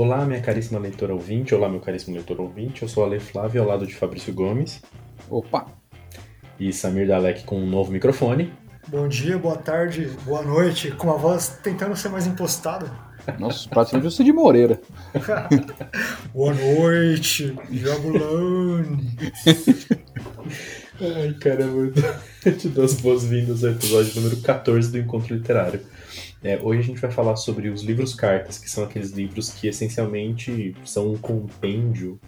Olá, minha caríssima leitora ouvinte, olá, meu caríssimo leitor ouvinte, eu sou Ale Flávio, ao lado de Fabrício Gomes. Opa! E Samir Dalek com um novo microfone. Bom dia, boa tarde, boa noite, com a voz tentando ser mais impostada. Nossa, praticamente eu de Moreira. boa noite, Jabulani. Ai, caramba, eu te dou as boas-vindas ao episódio número 14 do Encontro Literário. É, hoje a gente vai falar sobre os livros cartas, que são aqueles livros que essencialmente são um compêndio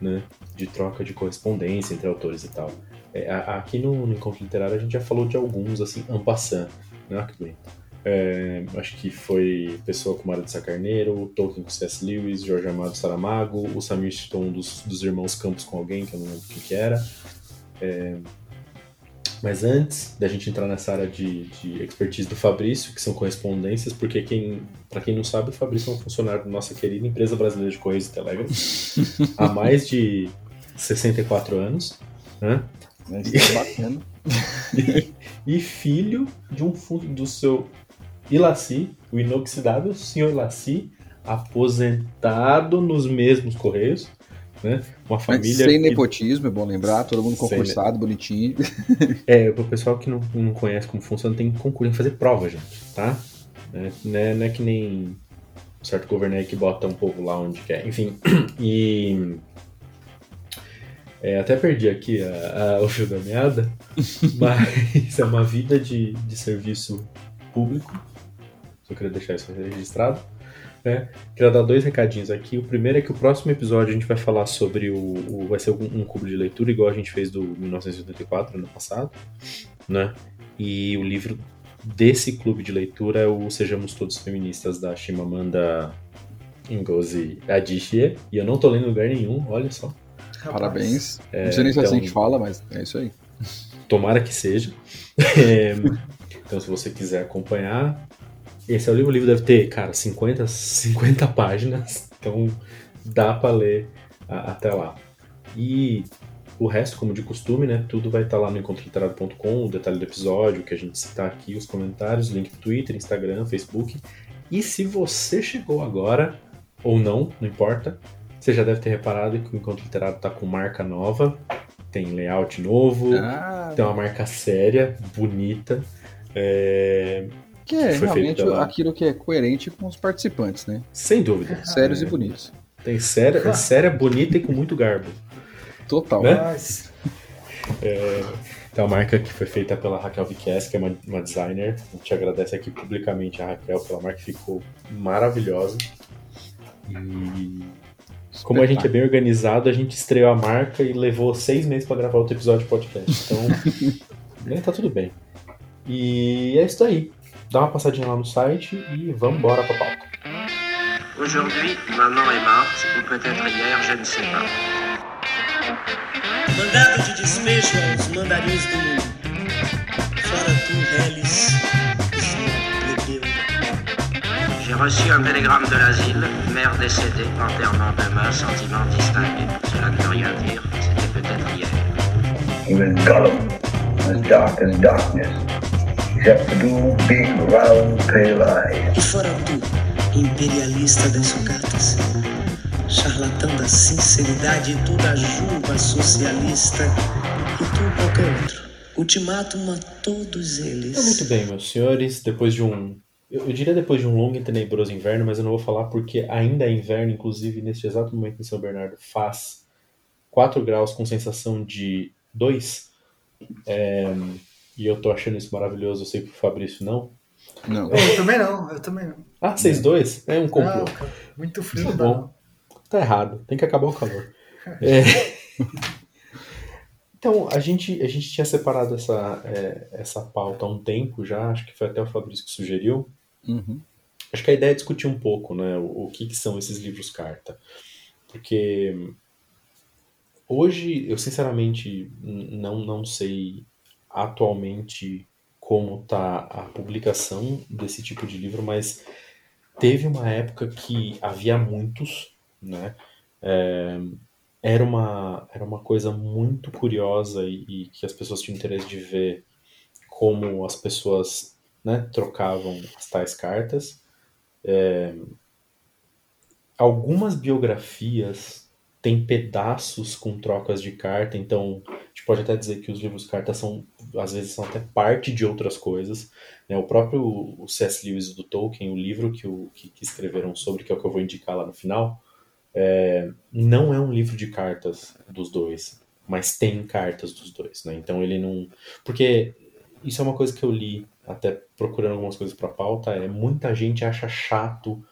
né, de troca de correspondência entre autores e tal. É, aqui no, no, Encontro Literário a gente já falou de alguns, assim, en passant, né? Que bonito. É, acho que foi Pessoa com Mara de Sacarneiro, Tolkien com C.S. Lewis, Jorge Amado Saramago, o Samir citou um dos, dos irmãos Campos com alguém, que eu não lembro quem que era. É, mas antes da gente entrar nessa área de, de expertise do Fabrício, que são correspondências, porque quem, para quem não sabe, o Fabrício é um funcionário da nossa querida empresa brasileira de Correios e Telégrafos há mais de 64 anos. Né? E, e, filho de um do seu Ilaci, o inoxidável senhor Ilaci, aposentado nos mesmos Correios, né? Uma família. sem nepotismo, é bom lembrar, todo mundo concursado, sem... bonitinho. É, pro pessoal que não, não conhece como funciona, tem que concluir fazer prova, gente, tá? É, não, é, não é que nem um certo governo aí que bota um povo lá onde quer. Enfim, e. É, até perdi aqui a, a, o fio da meada, mas é uma vida de, de serviço público. Só queria deixar isso registrado né? Queria dar dois recadinhos aqui. O primeiro é que o próximo episódio a gente vai falar sobre o. o vai ser um, um cubo de leitura, igual a gente fez do 1984, ano passado, né? E o livro desse clube de leitura é o Sejamos Todos Feministas, da Shimamanda Ngozi Adichie. E eu não tô lendo em lugar nenhum, olha só. Parabéns. É, não sei nem se é assim então, que fala, mas é isso aí. Tomara que seja. É, então, se você quiser acompanhar, esse é o livro, o livro deve ter, cara, 50, 50 páginas, então dá para ler a, até lá. E o resto, como de costume, né, tudo vai estar tá lá no encontroliterado.com, o detalhe do episódio, que a gente citar aqui, os comentários, link do Twitter, Instagram, Facebook. E se você chegou agora, ou não, não importa, você já deve ter reparado que o Encontro Literário está com marca nova, tem layout novo, ah, tem uma marca séria, bonita. É, que é que realmente pela... aquilo que é coerente com os participantes, né? Sem dúvida. Sérios e bonitos. Tem séria, é séria, bonita e com muito garbo. Total. Né? É, tem uma marca que foi feita pela Raquel Viques, que é uma, uma designer. A gente agradece aqui publicamente a Raquel pela marca que ficou maravilhosa. E como a gente é bem organizado, a gente estreou a marca e levou seis meses para gravar outro episódio de podcast. Então, né, tá tudo bem. E é isso aí dá uma passadinha lá no site e vamos embora pra pauta. Aujourd'hui, maman est morte, ou peut-être hier, je ne sais pas. Mandado de despejo aos mandarins do mundo. Fora tu, Hellis, plebeu. J'ai reçu un télégramme de l'asile, mère décédée, enterrement demain, sentiment distingué. Cela ne veut rien dire, c'était peut-être hier. He was Gollum, as dark as darkness. Big round pale eyes. E fora tu, imperialista das sucatas, charlatão da sinceridade e toda a juba socialista e tu qualquer outro. Ultimátum a todos eles. muito bem, meus senhores, depois de um eu, diria depois de um longo e tenebroso inverno, mas eu não vou falar porque ainda é inverno, inclusive neste exato momento em São Bernardo faz 4 graus com sensação de 2. É, e eu tô achando isso maravilhoso, eu sei que o Fabrício não. Não. Eu também não, eu também não. Ah, vocês dois? É um complô. Não, muito frio. Tá bom. Tá errado, tem que acabar o calor. É... Então, a gente, a gente tinha separado essa, é, essa pauta há um tempo já, acho que foi até o Fabrício que sugeriu. Uhum. Acho que a ideia é discutir um pouco né, o, o que, que são esses livros carta. Porque hoje, eu sinceramente não, não sei atualmente como está a publicação desse tipo de livro, mas teve uma época que havia muitos, né? É, era, uma, era uma coisa muito curiosa e, e, que as pessoas tinham interesse de ver como as pessoas né, trocavam as tais cartas. É, algumas biografias têm pedaços com trocas de carta, então a gente pode até dizer que os livros cartas são, às vezes, são até parte de outras coisas. Né? O próprio C.S. Lewis do Tolkien, o livro que, o, que, que, escreveram sobre, que é o que eu vou indicar lá no final, é, não é um livro de cartas dos dois, mas tem cartas dos dois, né? Então ele não. Porque isso é uma coisa que eu li, até procurando algumas coisas para pauta, é muita gente acha chato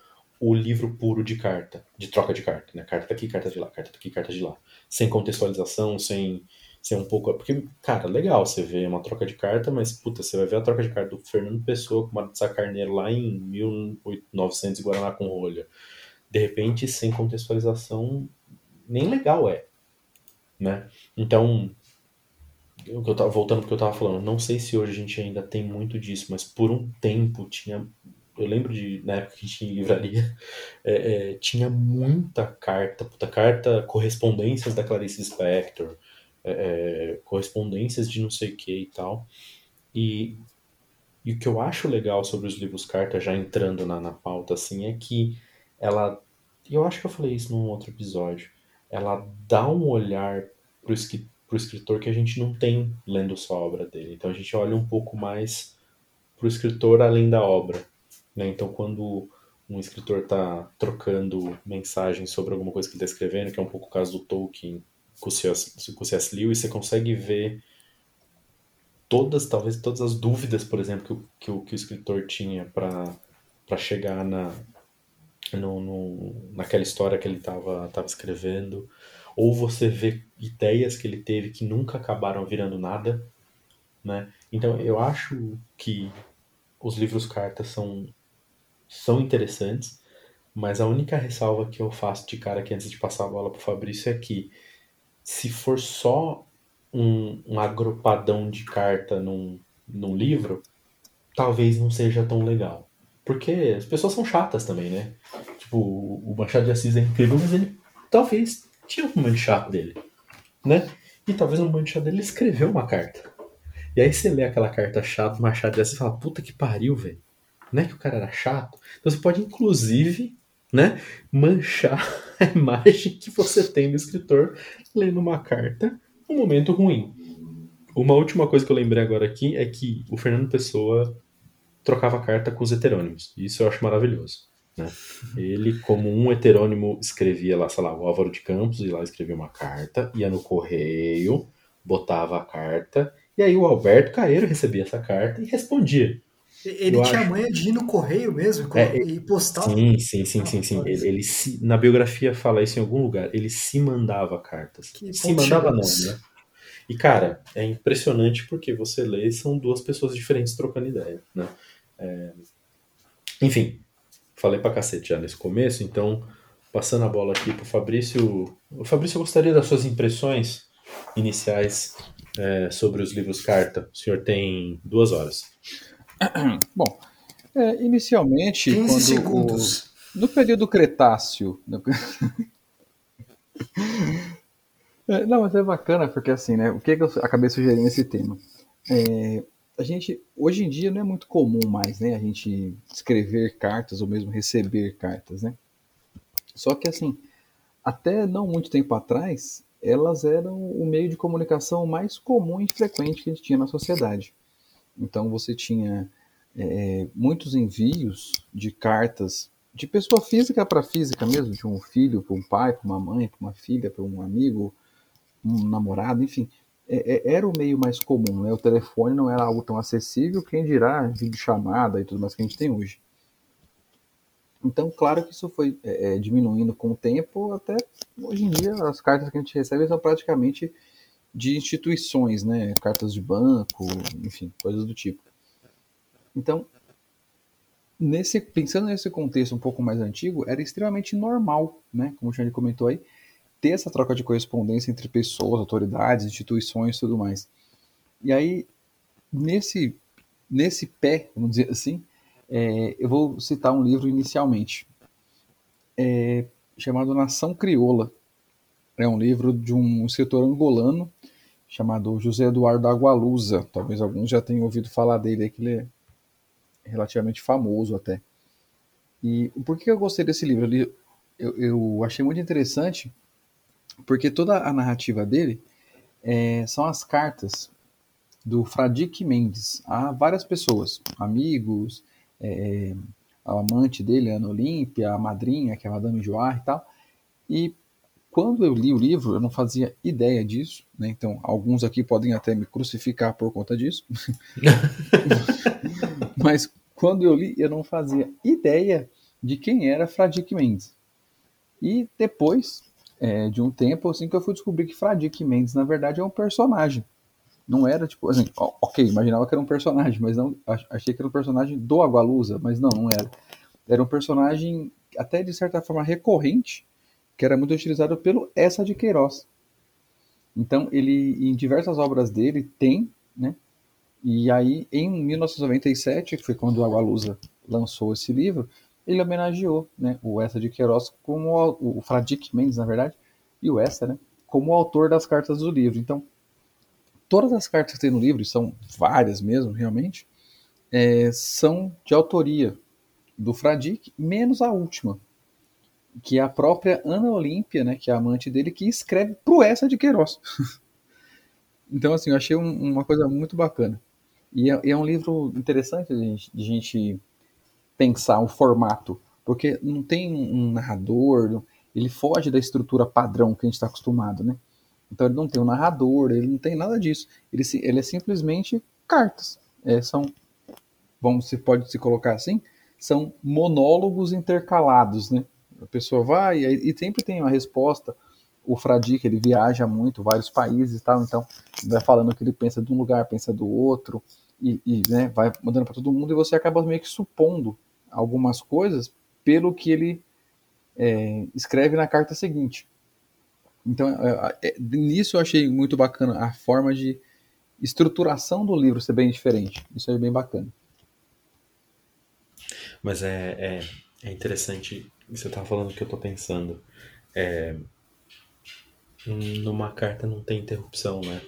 o livro puro de carta, de troca de carta, né? Carta daqui, carta de lá, carta daqui, carta de lá. Sem contextualização, sem ser um pouco. Porque, cara, legal você ver uma troca de carta, mas, puta, você vai ver a troca de carta do Fernando Pessoa com o Marta Carneiro lá em 1900 Guaraná com rolha. De repente, sem contextualização, nem legal é. Né? Então, eu, eu tava, voltando porque eu tava falando, não sei se hoje a gente ainda tem muito disso, mas por um tempo tinha eu lembro de, na época que tinha livraria, é, é, tinha muita carta, puta carta, correspondências da Clarice Spector, é, é, correspondências de não sei o que e tal. E, e o que eu acho legal sobre os livros carta, já entrando na, na pauta, assim, é que ela, eu acho que eu falei isso num outro episódio, ela dá um olhar pro, pro escritor que a gente não tem lendo só a obra dele. Então a gente olha um pouco mais pro escritor além da obra. Né? Então quando um escritor está trocando mensagens sobre alguma coisa que ele está escrevendo, que é um pouco o caso do Tolkien com o C.S. Lewis, você consegue ver todas, talvez todas as dúvidas, por exemplo, que o, que o, que o escritor tinha para chegar na, no, no, naquela história que ele estava tava escrevendo, ou você vê ideias que ele teve que nunca acabaram virando nada, né? Então eu acho que os livros cartas são são interessantes, mas a única ressalva que eu faço de cara aqui antes de passar a bola para o Fabrício é que se for só um, um agrupadão de carta num, num livro, talvez não seja tão legal. Porque as pessoas são chatas também, né? Tipo, o Machado de Assis é incrível, mas ele talvez tinha um momento chato dele, né? E talvez no momento chato dele ele escreveu uma carta. E aí você lê aquela carta chata, Machado de Assis e fala, puta que pariu, velho. Não é que o cara era chato? Então você pode, inclusive, né, manchar a imagem que você tem do escritor lendo uma carta num momento ruim. Uma última coisa que eu lembrei agora aqui é que o Fernando Pessoa trocava carta com os heterônimos. Isso eu acho maravilhoso. Né? Ele, como um heterônimo, escrevia lá, sei lá, o Álvaro de Campos, e lá escrevia uma carta, ia no correio, botava a carta, e aí o Alberto Caeiro recebia essa carta e respondia. Ele eu tinha acho... manha de ir no correio mesmo é, e postar. Sim, sim, sim, sim, sim. Ele, ele se, na biografia fala isso em algum lugar. Ele se mandava cartas. Que se mandava não, né? E cara, é impressionante porque você lê são duas pessoas diferentes trocando ideia, né? É... Enfim, falei pra cacete já nesse começo, então passando a bola aqui pro Fabrício. O Fabrício, eu gostaria das suas impressões iniciais é, sobre os livros carta. O senhor tem duas horas. Bom, é, inicialmente, 15 quando segundos. O, no período Cretáceo. É, não, mas é bacana porque assim, né? O que, é que eu acabei sugerindo esse tema? É, a gente hoje em dia não é muito comum mais, né? A gente escrever cartas ou mesmo receber cartas, né? Só que assim, até não muito tempo atrás, elas eram o meio de comunicação mais comum e frequente que a gente tinha na sociedade. Então você tinha é, muitos envios de cartas de pessoa física para física mesmo, de um filho para um pai, para uma mãe, para uma filha, para um amigo, um namorado, enfim. É, é, era o meio mais comum, né? O telefone não era algo tão acessível, quem dirá vídeo chamada e tudo mais que a gente tem hoje. Então, claro que isso foi é, é, diminuindo com o tempo, até hoje em dia as cartas que a gente recebe são praticamente de instituições, né? Cartas de banco, enfim, coisas do tipo. Então, nesse, pensando nesse contexto um pouco mais antigo, era extremamente normal, né? Como o Xande comentou aí, ter essa troca de correspondência entre pessoas, autoridades, instituições e tudo mais. E aí, nesse, nesse pé, vamos dizer assim, é, eu vou citar um livro inicialmente, é, chamado Nação Crioula, é um livro de um escritor angolano chamado José Eduardo Agualusa. Talvez alguns já tenham ouvido falar dele, que ele é relativamente famoso até. E por que eu gostei desse livro? Eu, eu achei muito interessante porque toda a narrativa dele é, são as cartas do Fradique Mendes a várias pessoas, amigos, é, a amante dele, a Ana Olímpia, a madrinha, que é a Madame Joar e tal. E quando eu li o livro, eu não fazia ideia disso, né? Então, alguns aqui podem até me crucificar por conta disso. Mas quando eu li, eu não fazia ideia de quem era Fradique Mendes. E depois é, de um tempo, assim, que eu fui descobrir que Fradique Mendes, na verdade, é um personagem. Não era, tipo, assim, ok, imaginava que era um personagem, mas não, achei que era um personagem do Agualusa, mas não, não era. Era um personagem, até de certa forma, recorrente, que era muito utilizado pelo Essa de Queiroz. Então, ele, em diversas obras dele, tem, né? E aí, em 1997, que foi quando o Agualusa lançou esse livro, ele homenageou né, o Essa de Queiroz como o, o Fradique Mendes, na verdade, e o Essa, né, como autor das cartas do livro. Então, todas as cartas que tem no livro, são várias mesmo, realmente, é, são de autoria do Fradique, menos a última, que é a própria Ana Olímpia, né, que é a amante dele, que escreve pro Essa de Queiroz. então, assim, eu achei um, uma coisa muito bacana. E é, é um livro interessante de gente, de gente pensar um formato, porque não tem um narrador, ele foge da estrutura padrão que a gente está acostumado, né? Então ele não tem um narrador, ele não tem nada disso. Ele, ele é simplesmente cartas. É, são, vamos se pode se colocar assim, são monólogos intercalados, né? A pessoa vai e, e sempre tem uma resposta. O Fradique, ele viaja muito, vários países e tal, então vai falando que ele pensa de um lugar, pensa do outro, e, e né, vai mandando para todo mundo, e você acaba meio que supondo algumas coisas pelo que ele é, escreve na carta seguinte. Então, é, é, nisso eu achei muito bacana a forma de estruturação do livro ser bem diferente. Isso é bem bacana. Mas é, é, é interessante, você estava falando o que eu estou pensando. É, numa carta não tem interrupção, né?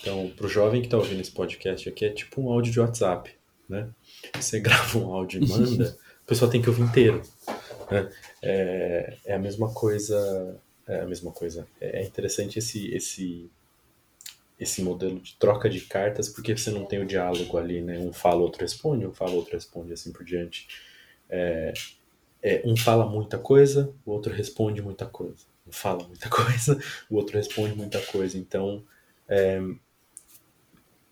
Então, para o jovem que está ouvindo esse podcast aqui, é tipo um áudio de WhatsApp, né? Você grava um áudio e manda, a pessoa tem que ouvir inteiro. Né? É, é a mesma coisa é a mesma coisa. É, é interessante esse, esse, esse modelo de troca de cartas, porque você não tem o diálogo ali, né? Um fala, outro responde, um fala, outro responde, assim por diante. É, é, um fala muita coisa, o outro responde muita coisa. Um fala muita coisa, o outro responde muita coisa. Então, é,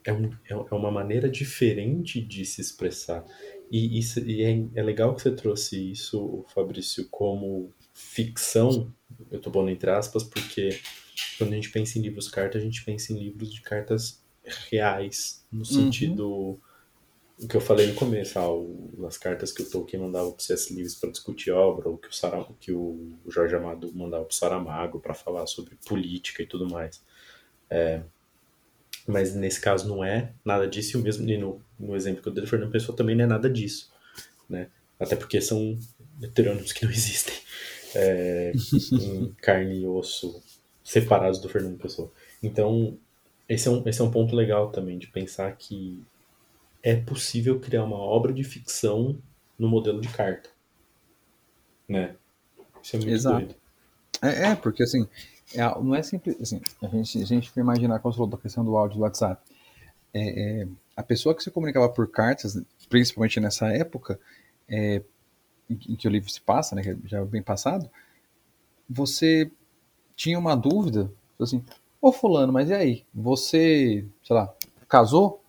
é, um, é, é uma maneira diferente de se expressar. E, isso, e é, é legal que você trouxe isso, Fabrício, como ficção, eu estou pondo entre aspas, porque quando a gente pensa em livros cartas, a gente pensa em livros de cartas reais, no uhum. sentido uhum. O que eu falei no começo, ah, as cartas que o Tolkien mandava para C.S. Lewis para discutir obra, ou que o, Sara, que o Jorge Amado mandava para o Saramago para falar sobre política e tudo mais. É, mas nesse caso não é nada disso, e o mesmo no, no exemplo que eu dei do Fernando Pessoa também não é nada disso, né? Até porque são heterônimos que não existem é, em carne e osso separados do Fernando Pessoa. Então, esse é, um, esse é um ponto legal também, de pensar que é possível criar uma obra de ficção no modelo de carta. Né? Isso é muito Exato. doido. É, é, porque assim, é, não é simples. Assim, a gente, a gente imaginar, como você falou da questão do áudio do WhatsApp. É, é, a pessoa que se comunicava por cartas, principalmente nessa época, é, em que o livro se passa, né, que já é bem passado, você tinha uma dúvida, assim, ô fulano, mas e aí? Você, sei lá, casou?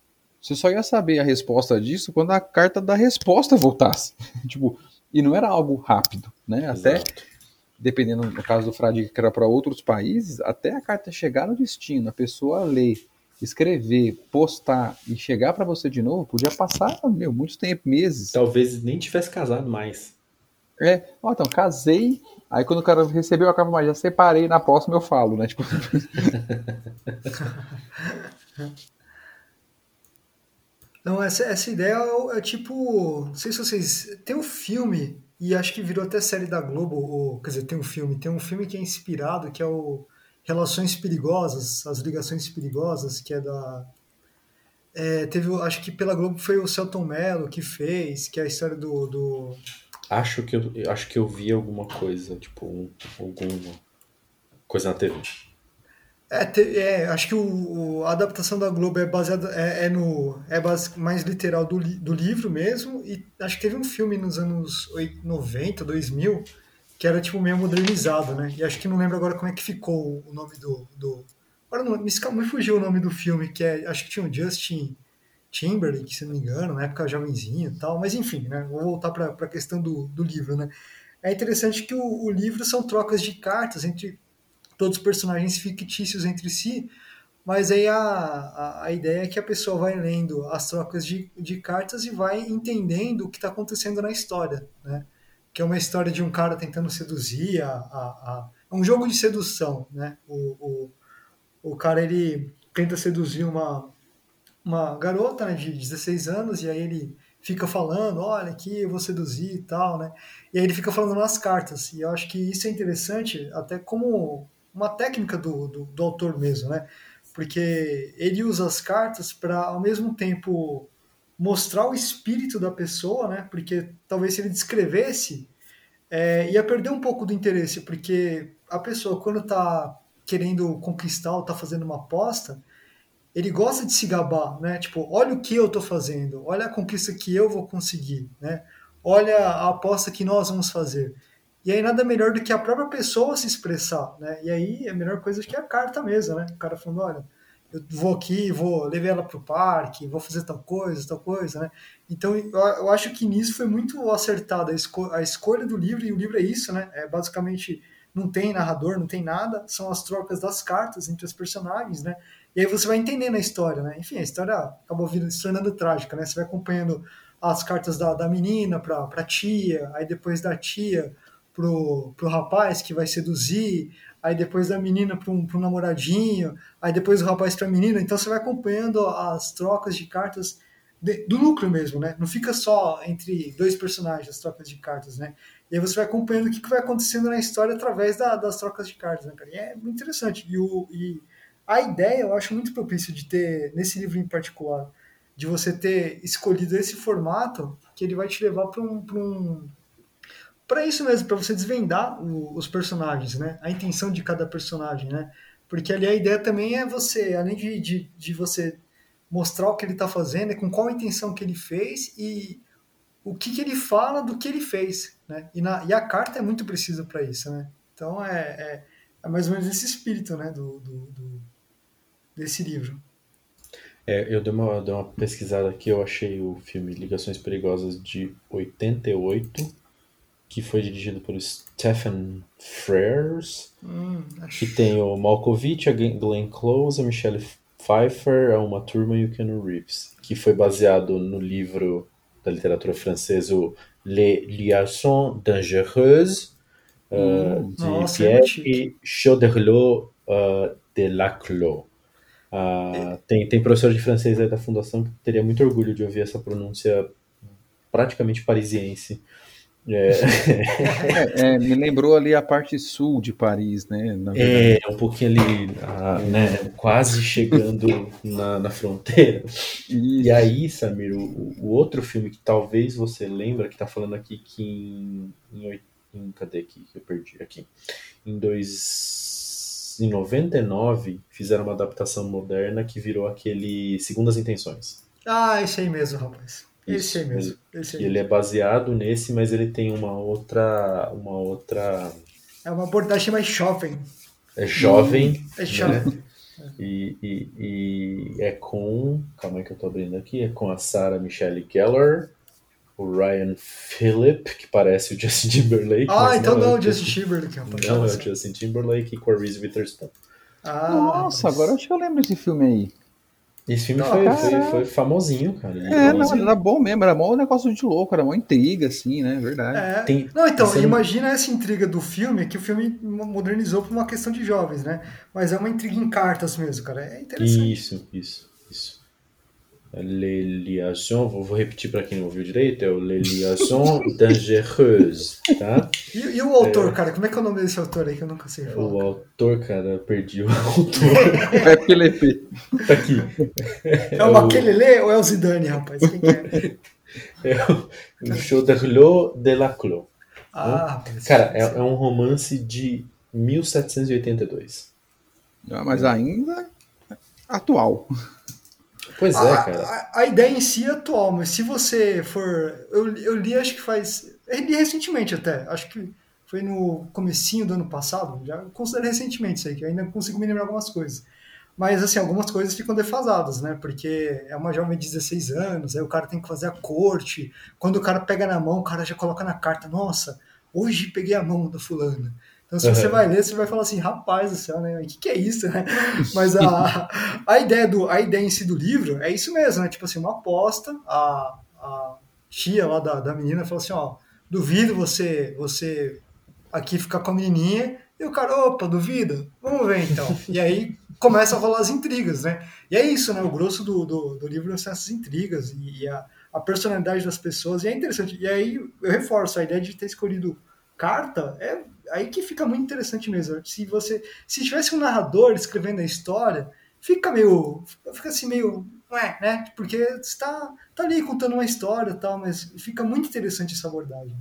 Você só ia saber a resposta disso quando a carta da resposta voltasse. tipo, e não era algo rápido, né? Exato. Até dependendo no caso do Fradique que era para outros países, até a carta chegar no destino, a pessoa ler, escrever, postar e chegar para você de novo, podia passar, meu, muito tempo, meses. Talvez nem tivesse casado mais. É, ó, então, casei, aí quando o cara recebeu a capa mais, já separei, na próxima eu falo, né? Tipo... Não, essa, essa ideia é, é, tipo. Não sei se vocês. Tem um filme, e acho que virou até série da Globo, ou, quer dizer, tem um filme. Tem um filme que é inspirado, que é o Relações Perigosas, As Ligações Perigosas, que é da. É, teve, acho que pela Globo foi o Celton Mello que fez, que é a história do, do Acho que eu, acho que eu vi alguma coisa, tipo, um, alguma coisa na TV. É, te, é acho que o, a adaptação da Globo é baseada é, é no é base, mais literal do, do livro mesmo e acho que teve um filme nos anos 90, 2000 que era tipo meio modernizado, né? E acho que não lembro agora como é que ficou o nome do, do agora não me, me fugiu o nome do filme que é acho que tinha o Justin Timberlake, se não me engano, na época jovenzinho e tal, mas enfim, né? Vou voltar para a questão do, do livro, né? É interessante que o, o livro são trocas de cartas entre todos os personagens fictícios entre si, mas aí a, a, a, ideia é que a pessoa vai lendo as trocas de, de cartas e vai entendendo o que está acontecendo na história, né? Que é uma história de um cara tentando seduzir, a, a, é um jogo de sedução, né? O, o, o cara, ele tenta seduzir uma, uma garota né, de 16 anos e aí ele fica falando, olha aqui, eu vou seduzir e tal, né? E aí ele fica falando nas cartas. E eu acho que isso é interessante até como uma técnica do, do, do autor mesmo, né? Porque ele usa as cartas para, ao mesmo tempo, mostrar o espírito da pessoa, né? Porque talvez se ele descrevesse, é, ia perder um pouco do interesse, porque a pessoa, quando está querendo conquistar ou está fazendo uma aposta, ele gosta de se gabar, né? Tipo, olha o que eu estou fazendo, olha a conquista que eu vou conseguir, né? Olha a aposta que nós vamos fazer. E aí nada melhor do que a própria pessoa se expressar, né? E aí a melhor coisa que é a carta mesmo, né? O cara falando, olha, eu vou aqui, vou levar ela para o parque, vou fazer tal coisa, tal coisa, né? Então eu acho que nisso foi muito acertada esco a escolha do livro, e o livro é isso, né? É basicamente não tem narrador, não tem nada, são as trocas das cartas entre os personagens, né? E aí você vai entendendo a história, né? Enfim, a história acabou vindo, se tornando trágica, né? Você vai acompanhando as cartas da, da menina para a tia, aí depois da tia pro, pro rapaz que vai seduzir, aí depois da menina um, pro namoradinho, aí depois o rapaz para a menina. Então você vai acompanhando as trocas de cartas de, do núcleo mesmo, né? Não fica só entre dois personagens as trocas de cartas, né? E aí você vai acompanhando o que, que vai acontecendo na história através da, das trocas de cartas, né, cara? E é muito interessante. E, o, e a ideia eu acho muito propício de ter, nesse livro em particular, de você ter escolhido esse formato que ele vai te levar para um, um para isso mesmo, para você desvendar o, os personagens, né? A intenção de cada personagem, né? Porque ali a ideia também é você, além de, de, de você mostrar o que ele está fazendo, é com qual intenção que ele fez e o que, que ele fala do que ele fez, né? E, na, e a carta é muito precisa para isso, né? Então é, é, é, mais ou menos esse espírito, né? Do, do, do desse livro. É, eu dei uma, dei uma pesquisada aqui, eu achei o filme Ligações Perigosas de 88 que foi dirigido por Stephen Frears, hum, que tem o Malkovich, a Glenn Close, a Michelle Pfeiffer, a Uma Turma e o Keanu Reeves, que foi baseado no livro da literatura francesa Les Liaisons Dangereuses, uh, hum, de nossa, Pierre e Chauderlot uh, de Laclos. Uh, tem, tem professor de francês aí da fundação que teria muito orgulho de ouvir essa pronúncia praticamente parisiense é. é, é, me lembrou ali a parte sul de Paris, né? é, um pouquinho ali, a, né? Quase chegando na, na fronteira. Isso. E aí, Samir, o, o, outro filme que talvez você lembra, que tá falando aqui que em, em, em cadê aqui que eu perdi aqui? Em dois, em 99 fizeram uma adaptação moderna que virou aquele Segundas Intenções. Ah, esse aí mesmo, rapaz. Esse aí mesmo. Esse aí. Ele é baseado nesse, mas ele tem uma outra, uma outra. É uma abordagem mais jovem. É jovem. É jovem. Né? E, e, e, é com. Calma aí que eu tô abrindo aqui. É com a Sarah Michelle Gellar, o Ryan Phillip, que parece o Justin Timberlake. Ah, então não, é o Justin Timberlake. Rapaz. Não, é o Justin Timberlake e com a Reese Witherspoon. Ah, Nossa, mas... agora acho que eu lembro desse filme aí. Esse filme foi, foi, foi, famosinho, cara. É, não, era bom mesmo, era mó um negócio de louco, era uma intriga, assim, né? Verdade. É. Tem, não, então, imagina essa intriga do filme, que o filme modernizou por uma questão de jovens, né? Mas é uma intriga em cartas mesmo, cara. É interessante. Isso, isso, liaisons, vou, vou repetir para quem não ouviu direito, é o Les liaisons dangereuses, tá? E, e, o autor, é, cara, como é que é o nome desse autor aí que eu nunca sei falar? O autor, cara, perdi o autor. é aquele Tá aqui. É, é o Maquelele ou é o Zidane, rapaz? Quem é? É o Chauderlot de la Clos. Ah, Cara, é, é um romance de 1782. Ah, mas ainda atual. Pois é, a, cara. a, a ideia em si é atual, mas se você for. Eu, eu li, acho que faz. Eu li recentemente até. Acho que foi no comecinho do ano passado. Já considero recentemente isso aí, que eu ainda consigo me lembrar algumas coisas. Mas, assim, algumas coisas ficam defasadas, né? Porque é uma jovem de 16 anos, aí o cara tem que fazer a corte. Quando o cara pega na mão, o cara já coloca na carta: Nossa, hoje peguei a mão da fulana. Então, se você Uhum. vai ler, você vai falar assim, rapaz do céu, né? O que, que é isso, né? Mas a, a, ideia do, a ideia em si do livro é isso mesmo, né? Tipo assim, uma aposta, a, a tia lá da, da menina falou assim, ó, duvido você, você aqui ficar com a menininha, e o cara, opa, duvida? Vamos ver então. E aí começa a rolar as intrigas, né? E é isso, né? O grosso do, do, do livro são essas intrigas e, e a, a personalidade das pessoas, e é interessante. E aí eu reforço, a ideia de ter escolhido carta é aí que fica muito interessante mesmo. Se você se tivesse um narrador escrevendo a história, fica meio fica assim meio ué, né? Porque está tá ali contando uma história e tal, mas fica muito interessante essa abordagem.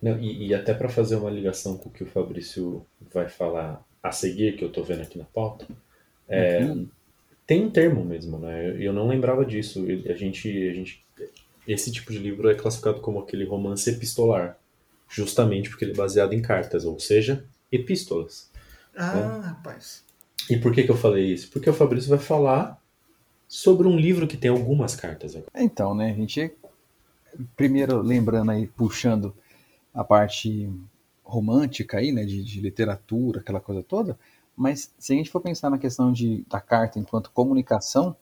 Não, e, e até para fazer uma ligação com o que o Fabrício vai falar a seguir, que eu tô vendo aqui na pauta, é, Uhum. tem um termo mesmo, né? Eu, eu não lembrava disso. A gente, a gente, esse tipo de livro é classificado como aquele romance epistolar, justamente porque ele é baseado em cartas, ou seja, epístolas. Ah, rapaz. E por que, que eu falei isso? Porque o Fabrício vai falar sobre um livro que tem algumas cartas. agora. Então, né, a gente primeiro lembrando aí, puxando a parte romântica aí, né, de, de literatura, aquela coisa toda, mas se a gente for pensar na questão de, da carta enquanto comunicação,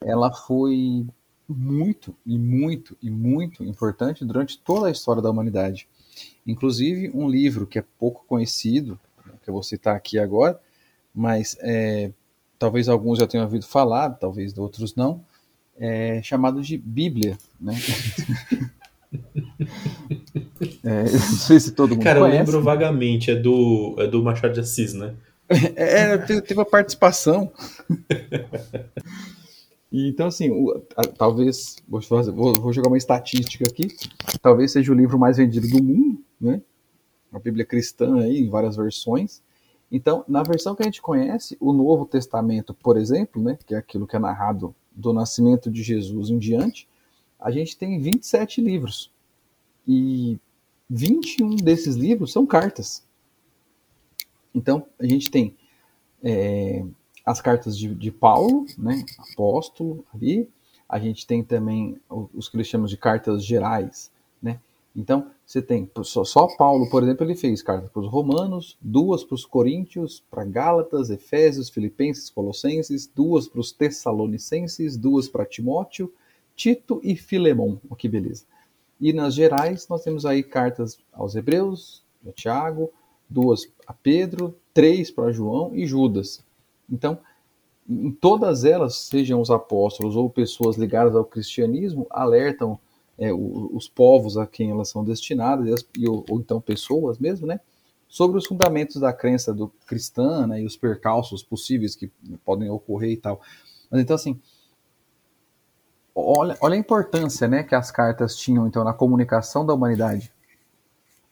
ela foi muito e muito e muito importante durante toda a história da humanidade. Inclusive um livro que é pouco conhecido, que eu vou citar aqui agora, mas é, talvez alguns já tenham ouvido falar, talvez outros não, é chamado de Bíblia, né? É, não sei se todo mundo Cara, eu conhece. lembro vagamente, é do, é do Machado de Assis, né? É, teve, teve a participação. E, então, assim, o- a- talvez, vou, fazer- vou- vou jogar uma estatística aqui, talvez seja o livro mais vendido do mundo, né? A Bíblia cristã aí, em várias versões. Então, na versão que a gente conhece, o Novo Testamento, por exemplo, né, que é aquilo que é narrado do nascimento de Jesus em diante, a gente tem 27 livros. E 21 desses livros são cartas. Então, a gente tem é, as cartas de, de Paulo, né, apóstolo ali. A gente tem também os que eles chamam de cartas gerais, né. Então, você tem só, só Paulo, por exemplo, ele fez cartas para os romanos, duas para os coríntios, para Gálatas, Efésios, Filipenses, Colossenses, duas para os tessalonicenses, duas para Timóteo, Tito e Filemon. Oh, que beleza. E nas gerais, nós temos aí cartas aos Hebreus, a Tiago, duas a Pedro, três para João e Judas. Então, em todas elas, sejam os apóstolos ou pessoas ligadas ao cristianismo, alertam é, os povos a quem elas são destinadas, e as- e, ou, ou então pessoas mesmo, né, sobre os fundamentos da crença do cristã né, e os percalços possíveis que podem ocorrer e tal. Mas então, assim, olha, olha a importância né, que as cartas tinham então na comunicação da humanidade.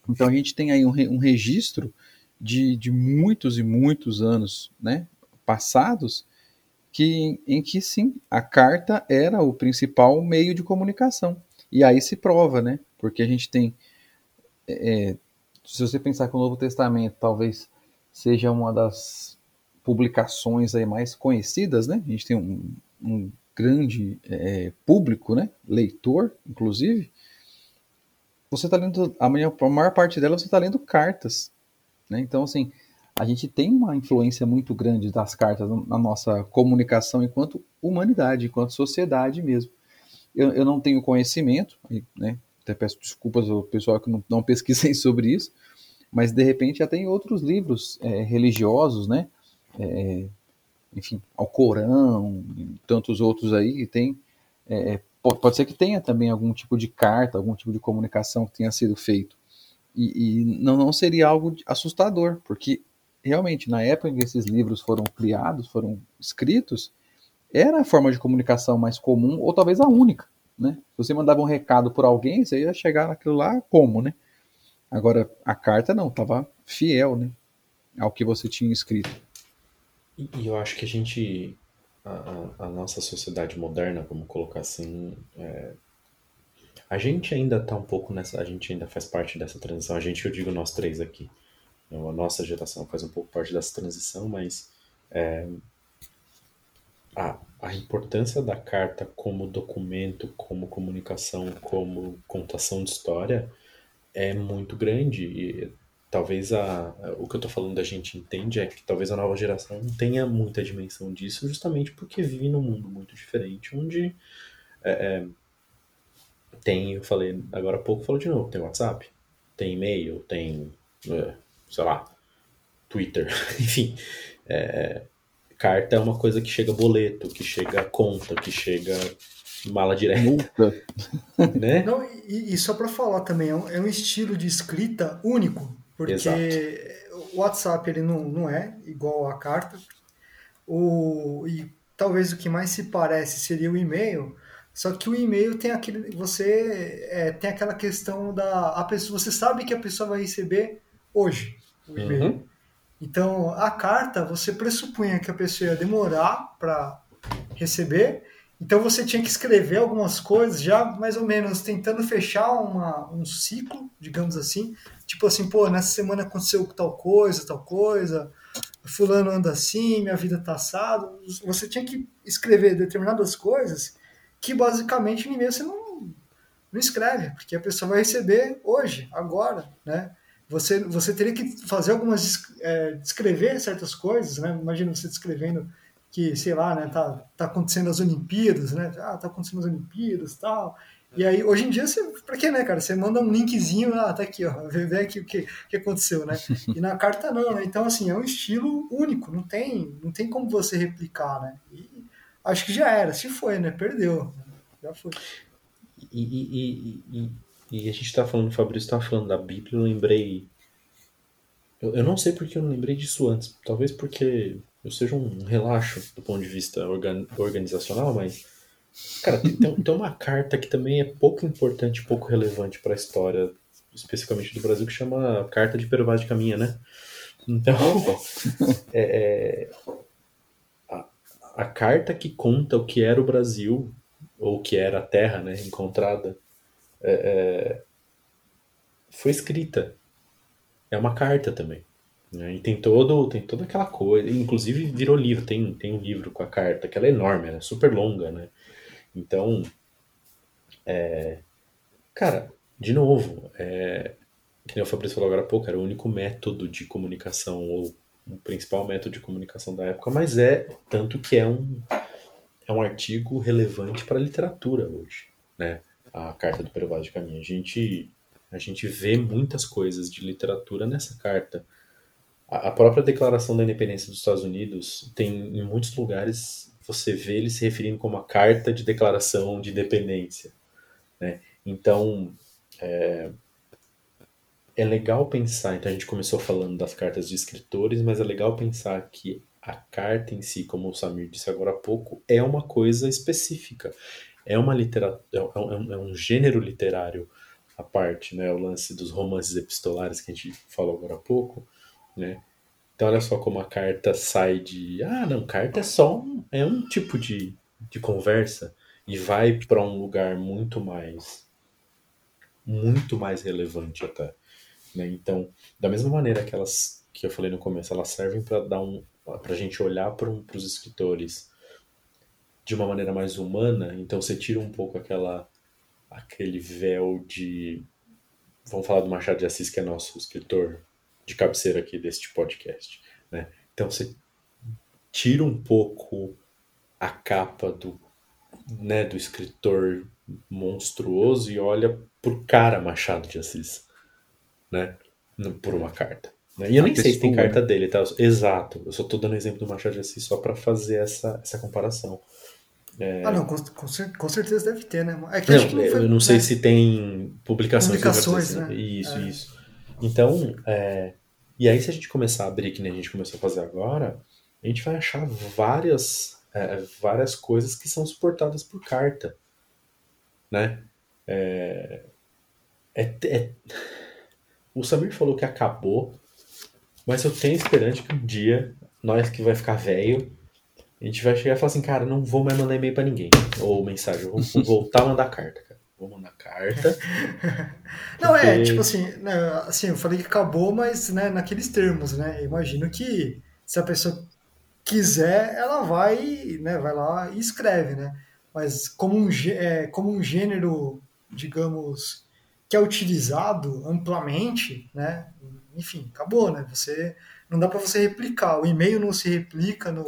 Então a gente tem aí um, um registro de, de muitos e muitos anos né, passados que, em que sim, a carta era o principal meio de comunicação. E aí se prova, né? Porque a gente tem. é, se você pensar que o Novo Testamento talvez seja uma das publicações aí mais conhecidas, né? A gente tem um, um grande é, público, né? Leitor, inclusive. Você está lendo, a maior, a maior parte dela você está lendo cartas, né? Então, assim, a gente tem uma influência muito grande das cartas na nossa comunicação enquanto humanidade, enquanto sociedade mesmo. Eu, eu não tenho conhecimento, né? Até peço desculpas ao pessoal que não, não pesquisei sobre isso, mas de repente já tem outros livros é, religiosos, né? É, enfim, ao Corão, e tantos outros aí tem. É, pode, pode ser que tenha também algum tipo de carta, algum tipo de comunicação que tenha sido feito. E, e não, não seria algo assustador, porque realmente na época em que esses livros foram criados, foram escritos, era a forma de comunicação mais comum, ou talvez a única. né? Se você mandava um recado por alguém, você ia chegar naquilo lá como, né? Agora, a carta não, estava fiel, né? Ao que você tinha escrito. E, e eu acho que a gente, a, a, nossa sociedade moderna, vamos colocar assim, é, a gente ainda está um pouco nessa, a gente ainda faz parte dessa transição. A gente, eu digo nós três aqui, a nossa geração faz um pouco parte dessa transição, mas é, a, a importância da carta como documento, como comunicação, como contação de história é muito grande. E talvez a, o que eu estou falando a gente entende é que talvez a nova geração não tenha muita dimensão disso, justamente porque vive num mundo muito diferente, onde é, é, tem, eu falei agora há pouco, falou de novo, tem WhatsApp, tem e-mail, tem, é, sei lá, Twitter, enfim. É, carta é uma coisa que chega boleto, que chega conta, que chega mala direta. Multa. Né? Não, e, e só para falar também, é um, é um, estilo de escrita único, porque Exato. o WhatsApp ele não, não é igual a carta. O, e talvez o que mais se parece seria o e-mail, só que o e-mail tem aquele. Você é, tem aquela questão da. A pessoa, você sabe que a pessoa vai receber hoje o e-mail. Uhum. Então, a carta, você pressupunha que a pessoa ia demorar para receber, então você tinha que escrever algumas coisas, já mais ou menos tentando fechar uma, um ciclo, digamos assim. Tipo assim, pô, nessa semana aconteceu tal coisa, tal coisa, fulano anda assim, minha vida tá assado. Você tinha que escrever determinadas coisas que basicamente no e-mail você não, não escreve, porque a pessoa vai receber hoje, agora, né? Você, você teria que fazer algumas, é, descrever certas coisas, né? Imagina você descrevendo que, sei lá, né, tá, tá acontecendo as Olimpíadas, né? Ah, tá acontecendo as Olimpíadas tal. E aí, hoje em dia, você, pra quê, né, cara? Você manda um linkzinho, ah, tá aqui, ó, vê, aqui o que, que aconteceu, né? E na carta não, né? Então, assim, é um estilo único, não tem, não tem como você replicar, né? E, acho que já era. Se foi, né? Perdeu. Já foi. E, e, e, e a gente tá falando, o Fabrício tá falando da Bíblia, eu lembrei. Eu, eu não sei porque eu não lembrei disso antes. Talvez porque eu seja um relaxo do ponto de vista organ, organizacional, mas. Cara, tem, tem uma carta que também é pouco importante, pouco relevante para a história, especificamente do Brasil, que chama Carta de Pero de Caminha, né? Então, é, é, a carta que conta o que era o Brasil, ou o que era a terra né, encontrada, é, é, foi escrita. É uma carta também. Né? E tem, todo, tem toda aquela coisa. Inclusive virou livro, tem, tem um livro com a carta, que ela é enorme, é super longa. Né? Então, é, cara, de novo, é, que nem o Fabrício falou agora há pouco, era o único método de comunicação ou o principal método de comunicação da época, mas é tanto que é um, é um artigo relevante para a literatura hoje, né? A Carta do Privado de Caminho. A gente, a gente vê muitas coisas de literatura nessa carta. A, a própria Declaração da Independência dos Estados Unidos tem, em muitos lugares, você vê ele se referindo como a Carta de Declaração de Independência, né? Então, é, é legal pensar, então a gente começou falando das cartas de escritores, mas é legal pensar que a carta em si, como o Samir disse agora há pouco, é uma coisa específica. É uma literatura, é, é um, é um gênero literário à parte, né? O lance dos romances epistolares que a gente falou agora há pouco, né? Então olha só como a carta sai de, ah, não, carta é só um, é um tipo de, de conversa e vai para um lugar muito mais muito mais relevante até. Né? Então, da mesma maneira que elas que eu falei no começo, elas servem para dar um para a gente olhar para um, os escritores de uma maneira mais humana. Então, você tira um pouco aquela aquele véu de vamos falar do Machado de Assis que é nosso escritor de cabeceira aqui deste podcast, né? Então você tira um pouco a capa do né, do escritor monstruoso e olha pro cara Machado de Assis né? Por uma carta. Né? E eu nem sei se tem carta né? dele, tá? Exato. Eu só tô dando exemplo do Machado de Assis só para fazer essa, essa comparação. É... Ah, não, com, com, certeza deve ter, né? É não, não foi, eu não sei né? se tem publicações. Publicações, né? Isso, é. isso. Então, é... e aí se a gente começar a abrir, que nem a gente começou a fazer agora, a gente vai achar várias, é, várias coisas que são suportadas por carta. né? É, é... O Samir falou que acabou, mas eu tenho esperança que um dia, nós que vai ficar velho, a gente vai chegar e falar assim, cara, não vou mais mandar e-mail pra ninguém. Ou mensagem, vou voltar a mandar carta, cara. Vou mandar carta. Não, porque... é, tipo assim, né, assim, eu falei que acabou, mas né, naqueles termos, né? Eu imagino que se a pessoa quiser, ela vai, né, vai lá e escreve, né? Mas como um, é, como um gênero, digamos, que é utilizado amplamente, né? Enfim, acabou, né? Você não dá para você replicar. O e-mail não se replica no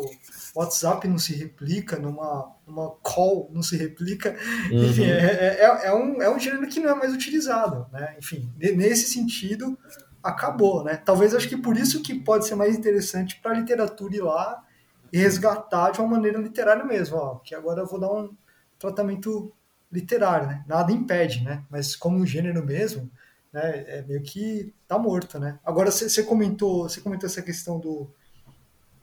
WhatsApp, não se replica numa, numa call, não se replica. Uhum. Enfim, é, é, é, é, um, é um gênero que não é mais utilizado, né? Enfim, nesse sentido, acabou, né? Talvez acho que por isso que pode ser mais interessante para a literatura ir lá e resgatar de uma maneira literária mesmo, ó, que agora eu vou dar um tratamento literário, né? Nada impede, né? Mas como um gênero mesmo, né? É meio que tá morto, né? Agora você comentou, você comentou essa questão do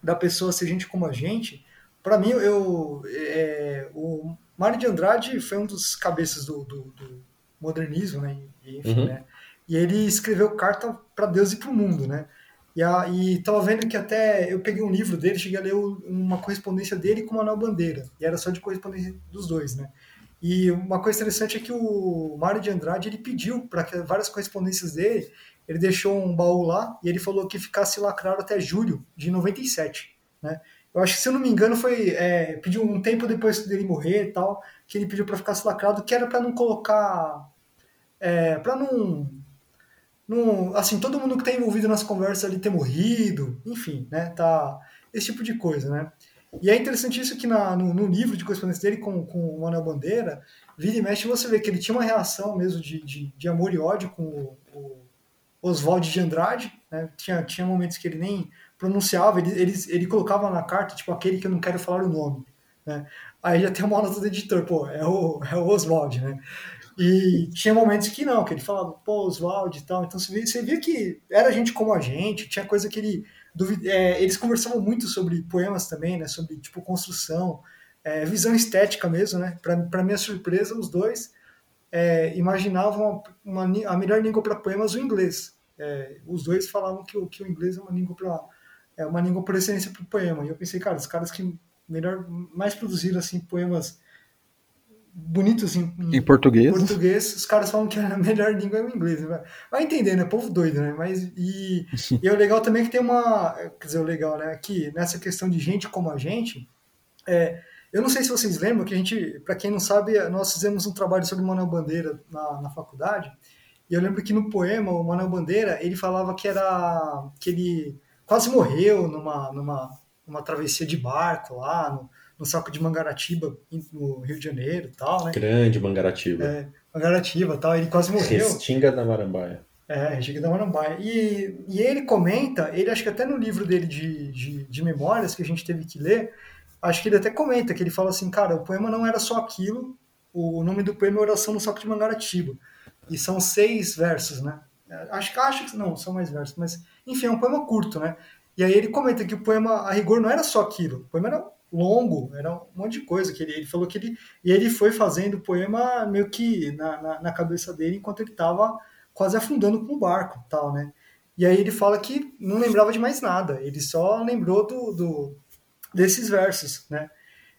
da pessoa ser gente como a gente. Para mim, eu é, o Mário de Andrade foi um dos cabeças do, do, do modernismo, né? E, enfim, uhum. né? E ele escreveu carta para Deus e para o mundo, né? E, a, e tava vendo que até eu peguei um livro dele, cheguei a ler uma correspondência dele com o Manuel Bandeira, e era só de correspondência dos dois, né? E uma coisa interessante é que o Mário de Andrade ele pediu para que várias correspondências dele, ele deixou um baú lá e ele falou que ficasse lacrado até julho de 97, né? Eu acho que, se eu não me engano, foi é, pediu um tempo depois dele morrer e tal, que ele pediu para ficar lacrado, que era para não colocar, é, para não, assim, todo mundo que está envolvido nas conversas ali ter morrido, enfim, né? Tá esse tipo de coisa, né? E é interessante isso que na, no, no, livro de correspondência dele com, com o Manuel Bandeira, vira e mexe, você vê que ele tinha uma relação mesmo de, de, de amor e ódio com o, o Oswald de Andrade, né? tinha, tinha momentos que ele nem pronunciava, ele, ele, ele colocava na carta, tipo, aquele que eu não quero falar o nome, né? Aí já tem uma nota do editor, pô, é o, é o Oswald, né? E tinha momentos que não, que ele falava, pô, Oswald e tal, então você via, você via que era gente como a gente, tinha coisa que ele é, eles conversavam muito sobre poemas também, né? Sobre tipo construção, é, visão estética mesmo, né? Para minha surpresa, os dois é, imaginavam uma, uma, a melhor língua para poemas o inglês. É, os dois falavam que o, que o inglês é uma língua para é uma língua por excelência para o poema. E eu pensei, cara, os caras que melhor mais produziram assim poemas bonitos em, em, português. português, os caras falam que a melhor língua é o inglês. Né? Vai entender, né? Povo doido, né? Mas, e, e é o legal também que tem uma. Quer dizer, o legal, né? Que nessa questão de gente como a gente, é, eu não sei se vocês lembram que a gente, para quem não sabe, nós fizemos um trabalho sobre Manuel Bandeira na, na faculdade. E eu lembro que no poema, o Manuel Bandeira, ele falava que era. que ele quase morreu numa, numa, numa travessia de barco lá, no, no saco de Mangaratiba, no Rio de Janeiro tal, né? Grande Mangaratiba. É, Mangaratiba tal, ele quase morreu. Restinga da Marambaia. É, Restinga da Marambaia. E, e ele comenta, ele acho que até no livro dele de, de, de memórias que a gente teve que ler, acho que ele até comenta que ele fala assim, cara, o poema não era só aquilo, o nome do poema é Oração no Saco de Mangaratiba. E são seis versos, né? Acho que acho que não, são mais versos, mas enfim, é um poema curto, né? E aí ele comenta que o poema, a rigor, não era só aquilo. O poema era longo, era um monte de coisa que ele, ele falou que ele e ele foi fazendo o poema meio que na, na, na cabeça dele enquanto ele estava quase afundando com o barco, tal, né? E aí ele fala que não lembrava de mais nada, ele só lembrou do, do desses versos, né?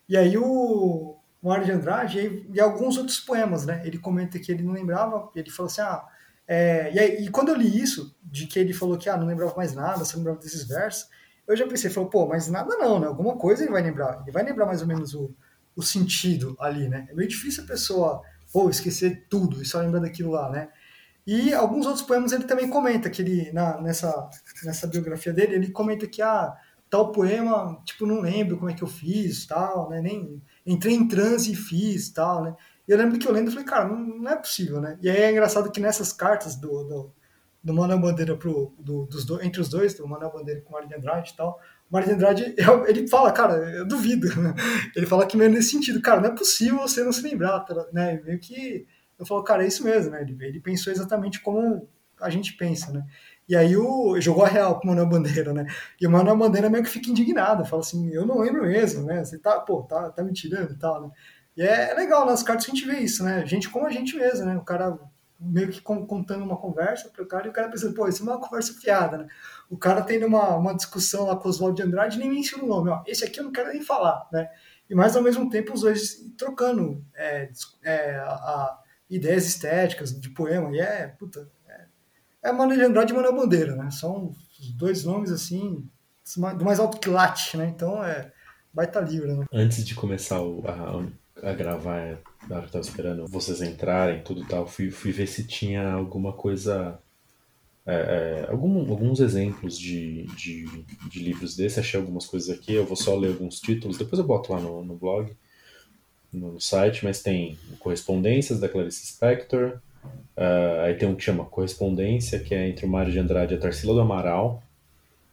E aí o Mário de Andrade e, e, alguns outros poemas, né? Ele comenta que ele não lembrava, ele falou assim, ah, é, e, aí, e quando eu li isso, de que ele falou que ah, não lembrava mais nada, só lembrava desses versos, eu já pensei, falou, pô, mas nada não, né? Alguma coisa ele vai lembrar. Ele vai lembrar mais ou menos o, o sentido ali, né? É meio difícil a pessoa, pô, esquecer tudo e só lembrar daquilo lá, né? E alguns outros poemas ele também comenta que ele, na, nessa, nessa biografia dele, ele comenta que, ah, tal poema, tipo, não lembro como é que eu fiz, tal, né? Nem entrei em transe e fiz, tal, né? E eu lembro que eu lendo e falei, cara, não, não, é possível, né? E aí é engraçado que nessas cartas do, do do Manuel Bandeira pro, do, dos do, entre os dois, do Manuel Bandeira com o Mário de Andrade e tal. O Mário de Andrade, ele fala, cara, eu duvido. Ele fala que meio nesse sentido, cara, não é possível você não se lembrar, tá, né? Meio que eu falo, cara, é isso mesmo, né? Ele, ele pensou exatamente como a gente pensa, né? E aí o, jogou a real pro Manuel Bandeira, né? E o Manuel Bandeira meio que fica indignado, fala assim, eu não lembro mesmo, né? Você tá, pô, tá, tá me tirando e tal, né? E é, é legal nas cartas que a gente vê isso, né? Gente como a gente mesmo, né? O cara meio que contando uma conversa para o cara e o cara pensando, pô, isso é uma conversa fiada, né? O cara tendo uma, uma discussão lá com o Oswaldo de Andrade nem menciona o nome, ó, esse aqui eu não quero nem falar, né? E mais ao mesmo tempo os dois trocando é, é, a, a, ideias estéticas de poema, e é, puta, é, é Mano de Andrade e Manuel Bandeira, né? São os dois nomes, assim, do mais alto que late, né? Então é baita livre, né? Antes de começar o, a, a gravar, na hora que tava esperando vocês entrarem tudo tal, fui, fui ver se tinha alguma coisa. É, é, algum, alguns exemplos de, de, de, livros desse, achei algumas coisas aqui, eu vou só ler alguns títulos, depois eu boto lá no, no blog, no site, mas tem Correspondências da Clarice Spector, uh, aí tem um que chama Correspondência, que é entre o Mário de Andrade e a Tarsila do Amaral,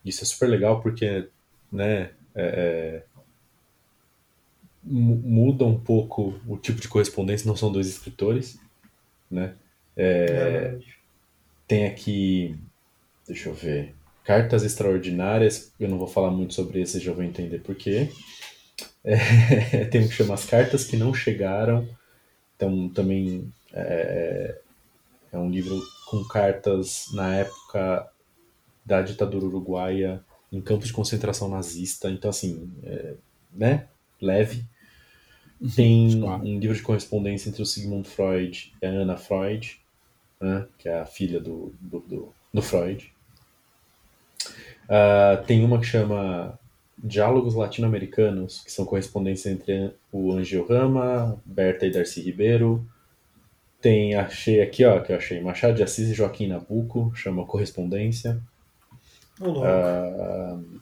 isso é super legal porque, né, é, é muda um pouco o tipo de correspondência, não são dois escritores, né? É, tem aqui, deixa eu ver, cartas extraordinárias, eu não vou falar muito sobre esse, já vou entender porquê. É, tem um que chama As Cartas que Não Chegaram, então também é, é um livro com cartas na época da ditadura uruguaia em campos de concentração nazista, então assim, é, né, leve, tem claro. um livro de correspondência entre o Sigmund Freud e a Anna Freud, né, que é a filha do, do, do, do Freud. Uh, tem uma que chama Diálogos Latino-Americanos, que são correspondências entre o Angel Rama, Berta e Darcy Ribeiro. Tem, achei aqui, ó, que eu achei, Machado de Assis e Joaquim Nabuco, chama Correspondência. Uh,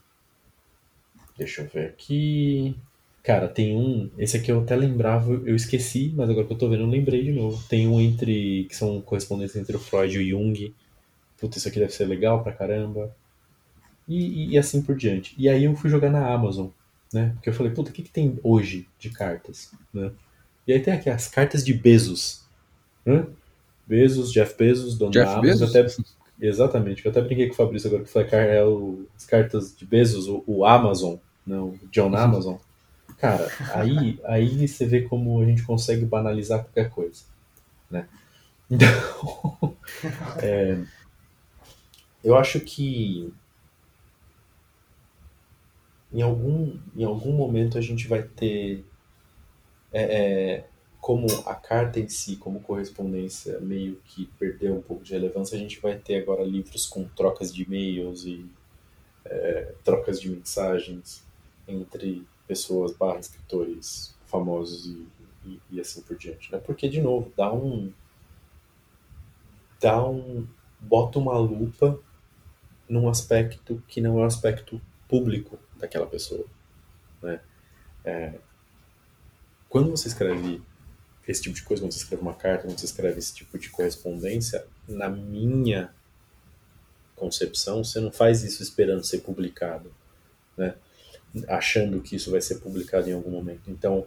deixa eu ver aqui. Cara, tem um. Esse aqui eu até lembrava, eu esqueci, mas agora que eu tô vendo, eu lembrei de novo. Tem um entre. que são correspondentes entre o Freud e o Jung. Putz, isso aqui deve ser legal pra caramba. E, e, e, assim por diante. E aí eu fui jogar na Amazon, né? Porque eu falei, puta, o que, que tem hoje de cartas? Né? E aí tem aqui as cartas de Bezos. Né? Bezos, Jeff Bezos, dono Jeff da Amazon. Bezos? Até, exatamente, eu até brinquei com o Fabrício agora que foi é o, as cartas de Bezos, o, o Amazon, não, o John Amazon. Cara, aí, aí você vê como a gente consegue banalizar qualquer coisa, né? Então, é, eu acho que em algum, em algum momento a gente vai ter é, é, como a carta em si, como correspondência meio que perdeu um pouco de relevância, a gente vai ter agora livros com trocas de e-mails e é, trocas de mensagens entre pessoas barra escritores famosos e, e, e, assim por diante, né? Porque, de novo, dá um... dá um... bota uma lupa num aspecto que não é um aspecto público daquela pessoa, né? É, quando você escreve esse tipo de coisa, quando você escreve uma carta, quando você escreve esse tipo de correspondência, na minha concepção, você não faz isso esperando ser publicado, né? Achando que isso vai ser publicado em algum momento. Então,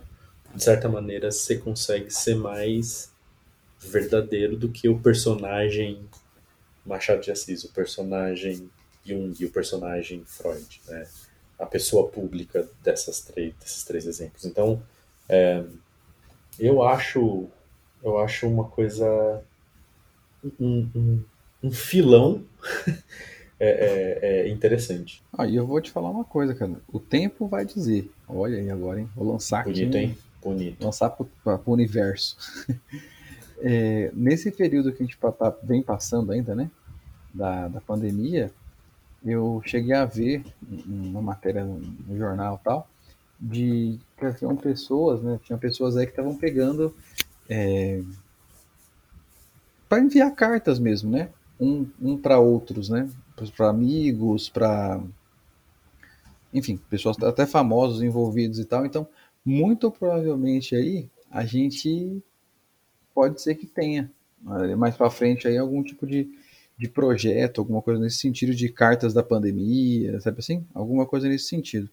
de certa maneira, você consegue ser mais verdadeiro do que o personagem Machado de Assis, o personagem Jung e o personagem Freud, né? a pessoa pública dessas três, desses três exemplos. Então, é, eu acho eu acho uma coisa um, um, um filão é, é, é interessante. Ah, e eu vou te falar uma coisa, cara. O tempo vai dizer. Olha aí agora, hein? Vou lançar Bonito, aqui. hein? Bonito. Lançar para o universo. é, nesse período que a gente tá, vem passando ainda, né? Da, da pandemia, eu cheguei a ver uma matéria no, jornal tal, de que tinham pessoas, né? Tinha pessoas aí que estavam pegando é, para enviar cartas mesmo, né? Um, um para outros, né? Para amigos, para enfim, pessoas até famosos envolvidos e tal. Então, muito provavelmente aí a gente pode ser que tenha né, mais para frente aí algum tipo de, de projeto, alguma coisa nesse sentido de cartas da pandemia, sabe assim? Alguma coisa nesse sentido.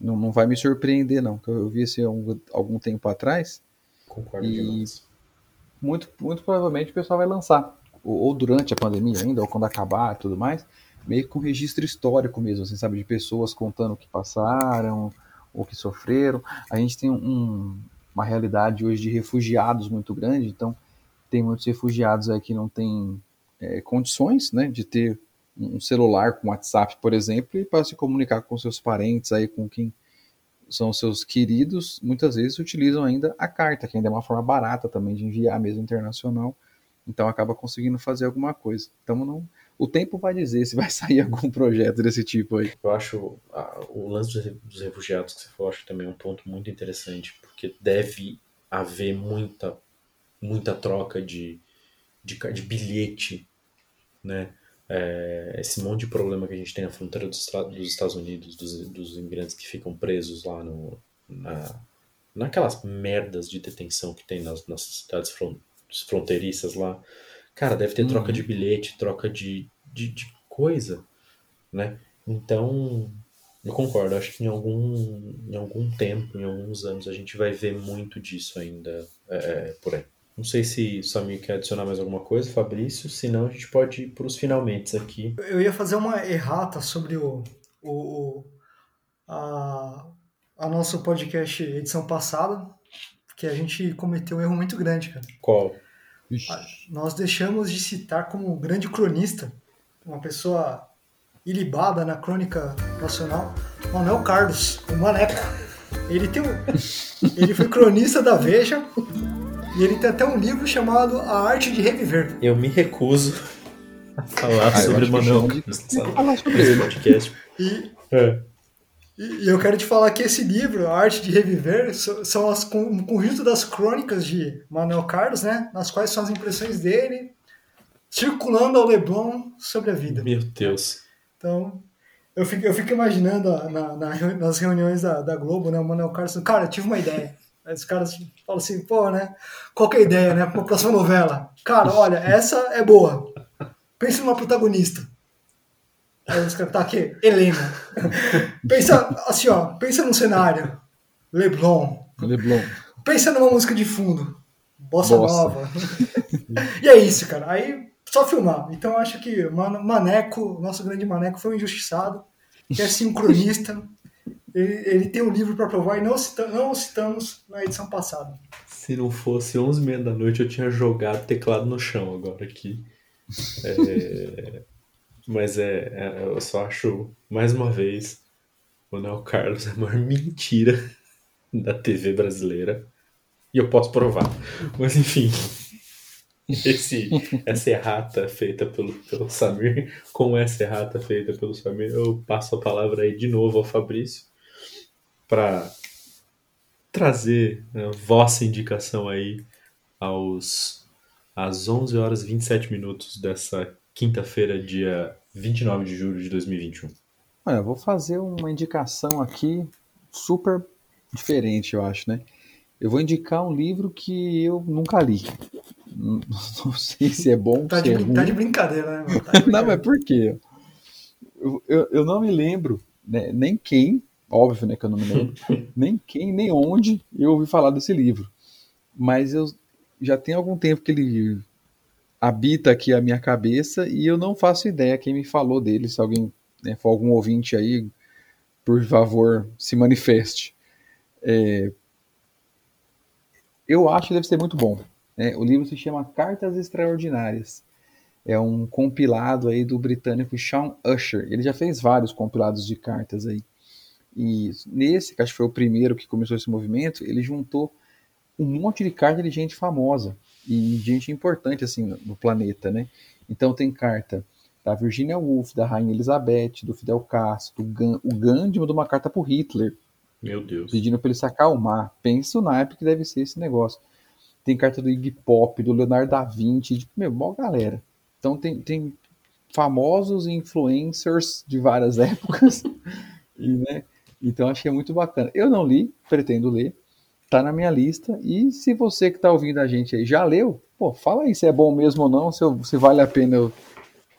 Não, não vai me surpreender, não, que eu vi isso algum, algum tempo atrás. Concordo e muito, muito provavelmente o pessoal vai lançar ou, ou, durante a pandemia ainda, ou quando acabar e tudo mais, meio com registro histórico mesmo, assim, sabe, de pessoas contando o que passaram, o que sofreram. A gente tem um, uma realidade hoje de refugiados muito grande, então tem muitos refugiados aí que não têm é, condições né, de ter um celular com WhatsApp, por exemplo, e para se comunicar com seus parentes, aí, com quem são seus queridos, muitas vezes utilizam ainda a carta, que ainda é uma forma barata também de enviar mesmo internacional, então acaba conseguindo fazer alguma coisa. Então não, o tempo vai dizer se vai sair algum projeto desse tipo aí. Eu acho a, o lance dos refugiados que você falou, acho também é um ponto muito interessante, porque deve haver muita, muita troca de, de, de bilhete, né? É, esse monte de problema que a gente tem na fronteira dos, dos Estados Unidos, dos, dos, imigrantes que ficam presos lá no, na, naquelas merdas de detenção que tem nas, nas cidades fronteiriças lá. Cara, deve ter uhum. troca de bilhete, troca de, de, de, coisa, né? Então, eu concordo. Acho que em algum, em algum tempo, em alguns anos, a gente vai ver muito disso ainda é, por aí. Não sei se o Samir quer adicionar mais alguma coisa, Fabrício. Senão a gente pode ir para os finalmente aqui. Eu ia fazer uma errata sobre o, o, a, a nosso podcast edição passada, porque a gente cometeu um erro muito grande, cara. Qual? Nós deixamos de citar como grande cronista, uma pessoa ilibada na crônica nacional, Manuel Carlos, o Maneco. Ele, tem um, ele foi cronista da Veja e ele tem até um livro chamado A Arte de Reviver. Eu me recuso a falar ah, sobre Manuel Carlos nesse podcast. E, é. E eu quero te falar que esse livro, A Arte de Reviver, são as, um conjunto das crônicas de Manuel Carlos, né? Nas quais são as impressões dele circulando ao Leblon sobre a vida. Meu Deus. Então, eu fico, eu fico imaginando na, na, nas reuniões da, da Globo, né? O Manuel Carlos, cara, eu tive uma ideia. Aí os caras falam assim, pô, né? Qual que é a ideia, né? Para a próxima novela. Cara, olha, essa é boa. Pense numa protagonista. Aí os caras, tá aqui, Helena. pensa assim, ó, pensa num cenário. Leblon. Leblon. Pensa numa música de fundo. Bossa, Bossa. nova. e é isso, cara. Aí só filmar. Então eu acho que Maneco, nosso grande Maneco, foi um injustiçado, que é sincronista. Ele, ele tem um livro para provar e não, cita, não citamos na edição passada. Se não fosse 11 h 30 da noite, eu tinha jogado teclado no chão agora aqui. É... Mas é, é, eu só acho, mais uma vez, o Neo Carlos é a maior mentira da TV brasileira. E eu posso provar. Mas enfim. Esse, essa errata feita pelo, pelo Samir, com essa errata feita pelo Samir, eu passo a palavra aí de novo ao Fabrício para trazer a vossa indicação aí aos às 11 horas e 27 minutos dessa quinta-feira, dia 29 de julho de 2021. Olha, eu vou fazer uma indicação aqui super diferente, eu acho, né? Eu vou indicar um livro que eu nunca li. Não, sei se é bom, tá, se de, é ruim. tá de brincadeira, né? Tá de brincadeira. não, mas por quê? Eu, eu, eu não me lembro né, nem quem, óbvio né, que eu não me lembro, nem quem, nem onde eu ouvi falar desse livro. Mas eu já tem algum tempo que ele habita aqui a minha cabeça e eu não faço ideia quem me falou dele. Se alguém né, for algum ouvinte aí, por favor, se manifeste. É, eu acho que deve ser muito bom. Né? O livro se chama Cartas Extraordinárias. É um compilado aí do britânico Sean Usher. Ele já fez vários compilados de cartas aí. E nesse, que acho que foi o primeiro que começou esse movimento, ele juntou um monte de cartas de gente famosa e gente importante assim no planeta, né? Então tem carta da Virginia Woolf, da Rainha Elizabeth, do Fidel Castro, do o Gandhi mandou uma carta pro Hitler. Meu Deus. Pedindo para ele se acalmar. Pensa o naipe que deve ser esse negócio. Tem carta do Iggy Pop, do Leonardo da Vinci, de, meu, mó galera. Então tem, tem famosos influencers de várias épocas. e, né, então achei muito bacana. Eu não li, pretendo ler tá na minha lista. E se você que tá ouvindo a gente aí já leu, pô, fala aí se é bom mesmo ou não, se, eu, se vale a pena eu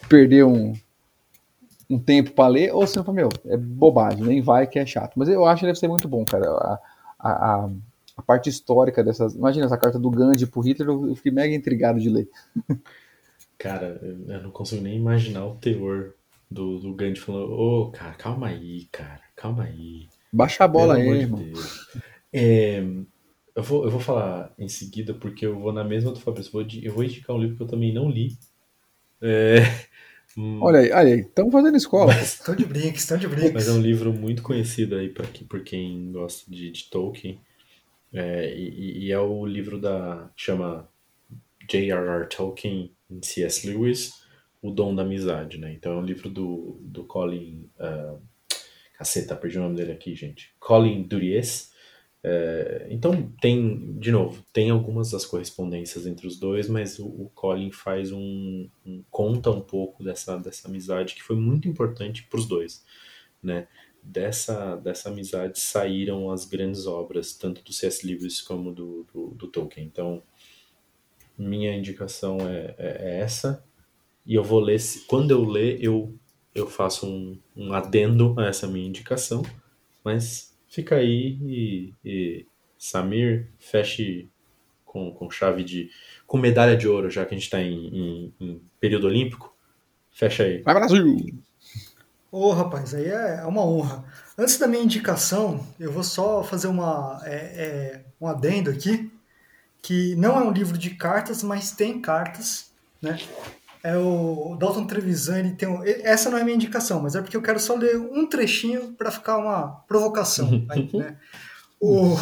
perder um, um tempo para ler, ou se não, meu, é bobagem, nem vai que é chato. Mas eu acho que deve ser muito bom, cara. A, a, a parte histórica dessas. Imagina essa carta do Gandhi pro Hitler, eu fiquei mega intrigado de ler. Cara, eu não consigo nem imaginar o teor do, do Gandhi falando: Ô, oh, cara, calma aí, cara, calma aí. Baixa a bola aí, irmão. De é, eu vou, eu vou falar em seguida, porque eu vou na mesma do Fabrício. Vou, eu vou indicar um livro que eu também não li. É, olha aí, olha aí, estão fazendo escola. Estão de brinks, estão de brinks. Mas é um livro muito conhecido aí pra, por quem gosta de, de Tolkien. É, e, e, é o livro da. chama J.R.R. Tolkien em C.S. Lewis, O Dom da Amizade, né? Então é um livro do, do Colin. Uh, caceta, perdi o nome dele aqui, gente. Colin Duries. É, então tem, de novo, tem algumas das correspondências entre os dois, mas o, o Colin faz um, um, conta um pouco dessa, dessa amizade que foi muito importante para os dois, né? Dessa, dessa amizade saíram as grandes obras, tanto do C.S. Lewis como do, do, do, Tolkien. Então, minha indicação é, é, é essa, e eu vou ler, quando eu ler, eu, eu faço um, um adendo a essa minha indicação, mas fica aí e, e Samir feche com, com chave de. com medalha de ouro, já que a gente está em, em, em, período olímpico. Fecha aí. Vai Brasil! Ô, oh, rapaz, aí é, é uma honra. Antes da minha indicação, eu vou só fazer uma, é, é, um adendo aqui, que não é um livro de cartas, mas tem cartas, né? É o Dalton Trevisan, ele tem um, essa não é minha indicação, mas é porque eu quero só ler um trechinho para ficar uma provocação aí, né? O,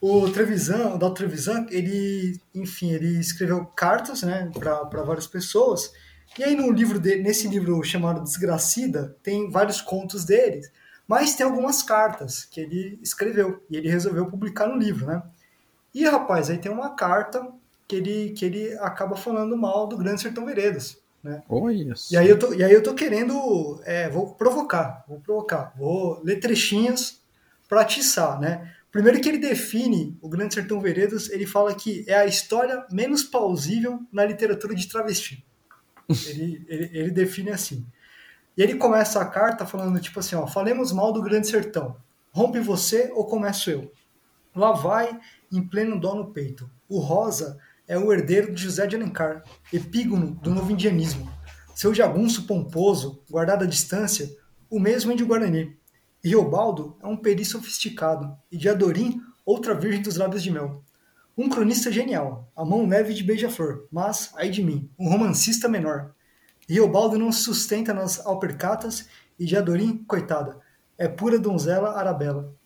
o, o Trevisan, o Dalton Trevisan, ele, enfim, ele escreveu cartas, né, para várias pessoas. E aí no livro dele, nesse livro chamado Desgracida, tem vários contos dele, mas tem algumas cartas que ele escreveu e ele resolveu publicar no livro, né? E rapaz, aí tem uma carta que ele, que ele acaba falando mal do Grande Sertão Veredas. Né? Oh, isso. E aí eu tô, e aí eu tô querendo, é, vou provocar, vou provocar, vou ler trechinhas para atiçar, né? Primeiro que ele define o Grande Sertão Veredas, ele fala que é a história menos plausível na literatura de travesti. ele, ele, ele define assim. E ele começa a carta falando tipo assim, ó, falemos mal do Grande Sertão. Rompe você ou começo eu? Lá vai, em pleno dó no peito. O rosa é o herdeiro de José de Alencar, epígono do novo indianismo. Seu jagunço pomposo, guardado à distância, o mesmo índio Guarani. E Riobaldo é um peri sofisticado, e de Adorim, outra virgem dos lábios de mel. Um cronista genial, a mão leve de beija-flor, mas, ai de mim, um romancista menor. Riobaldo não se sustenta nas alpercatas, e de Adorim, coitada, é pura donzela arabella.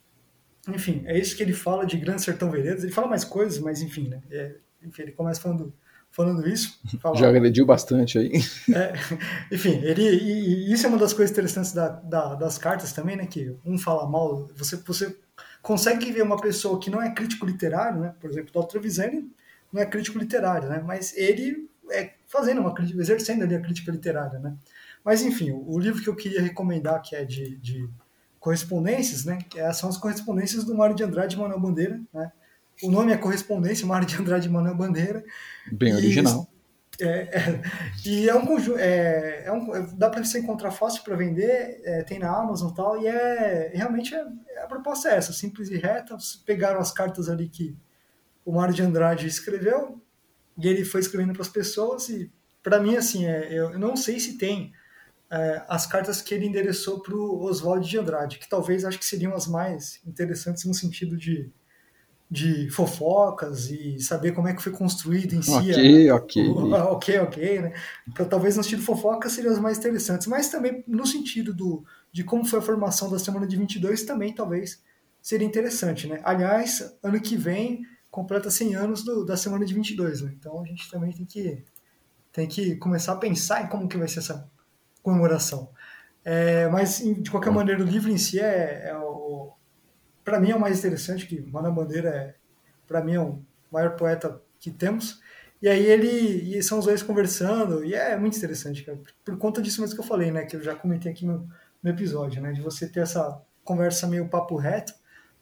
Enfim, é isso que ele fala de Grande Sertão Veredas. Ele fala mais coisas, mas enfim, né? É, enfim, ele começa falando, falando isso. Fala, Já agrediu bastante aí. É, enfim, ele, e, e, isso é uma das coisas interessantes da, da, das cartas também, né? Que um fala mal, você, você consegue ver uma pessoa que não é crítico literário, né? Por exemplo, o Dr. Trevisan não é crítico literário, né? Mas ele é fazendo uma crítica, exercendo ali a crítica literária, né? Mas enfim, o, o livro que eu queria recomendar, que é de, de correspondências, né? É, são as correspondências do Mário de Andrade e Manuel Bandeira, né? O nome é Correspondência, Mário de Andrade e Manuel Bandeira. Bem e, original. É, é, e é um conjunto. É, é um, dá para você encontrar fácil para vender, é, tem na Amazon e tal, e é realmente é, a proposta é essa, simples e reta. Pegaram as cartas ali que o Mário de Andrade escreveu, e ele foi escrevendo para as pessoas, e para mim, assim, é, eu não sei se tem é, as cartas que ele endereçou para o Oswald de Andrade, que talvez acho que seriam as mais interessantes no sentido de de fofocas e saber como é que foi construído em si. Ok, a, ok. O, ok, ok, né? Então, talvez no sentido fofoca seriam as mais interessantes, mas também no sentido do, de como foi a formação da semana de 22 também talvez seria interessante, né? Aliás, ano que vem completa 100 anos do, da semana de 22, né? Então a gente também tem que tem que começar a pensar em como que vai ser essa comemoração. É, mas de qualquer maneira o livro em si é, é o, para mim é o mais interessante, que Manuel Bandeira é, para mim, é o maior poeta que temos. E aí ele e são os dois conversando, e é muito interessante, cara, por conta disso mesmo que eu falei, né, que eu já comentei aqui no, no episódio, né, de você ter essa conversa meio papo reto,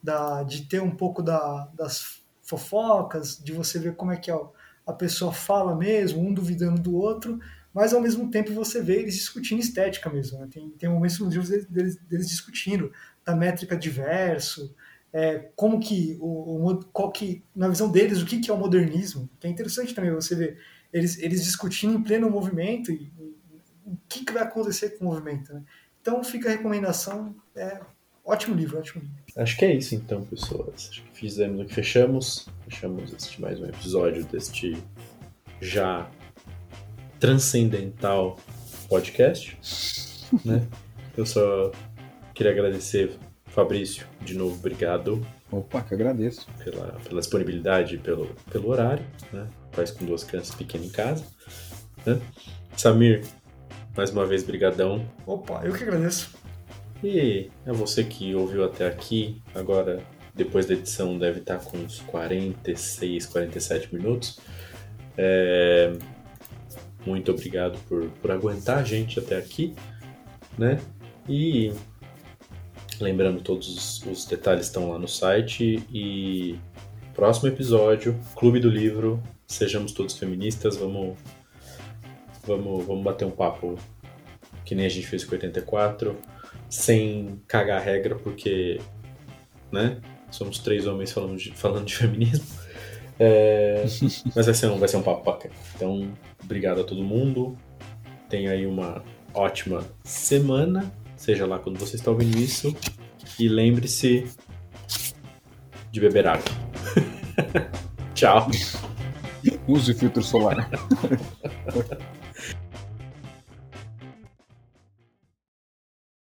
da, de ter um pouco da, das fofocas, de você ver como é que a, a pessoa fala mesmo, um duvidando do outro, mas ao mesmo tempo você vê eles discutindo estética mesmo. Né? Tem, tem momentos nos deles, deles discutindo da métrica de verso, é, como que, o, o, qual que, na visão deles, o que, que é o modernismo, que é interessante também você ver eles, eles discutindo em pleno movimento e, e o que, que vai acontecer com o movimento. Né? Então fica a recomendação, é, Ótimo livro, ótimo livro. Acho que é isso então, pessoas. Acho que fizemos o que fechamos. Fechamos este mais um episódio deste já transcendental podcast. né? Eu só queria agradecer, Fabrício, de novo, obrigado. Opa, que agradeço. Pela, pela disponibilidade, pelo, pelo horário, né? Faz com duas crianças pequenas em casa. Né? Samir, mais uma vez, brigadão. Opa, eu que agradeço. E é você que ouviu até aqui, agora depois da edição deve estar com uns 46, 47 minutos. É... Muito obrigado por, por aguentar a gente até aqui, né? E lembrando, todos os, detalhes estão lá no site e próximo episódio, Clube do Livro, sejamos todos feministas, vamos vamos, vamos bater um papo que nem a gente fez com 84, sem cagar a regra, porque, né, somos três homens falando de, falando de feminismo. É, mas vai ser, um, vai ser um papo bacana. Então, obrigado a todo mundo. Tenha aí uma ótima semana, seja lá quando você está ouvindo isso. E lembre-se de beber água. Tchau. Use filtro solar.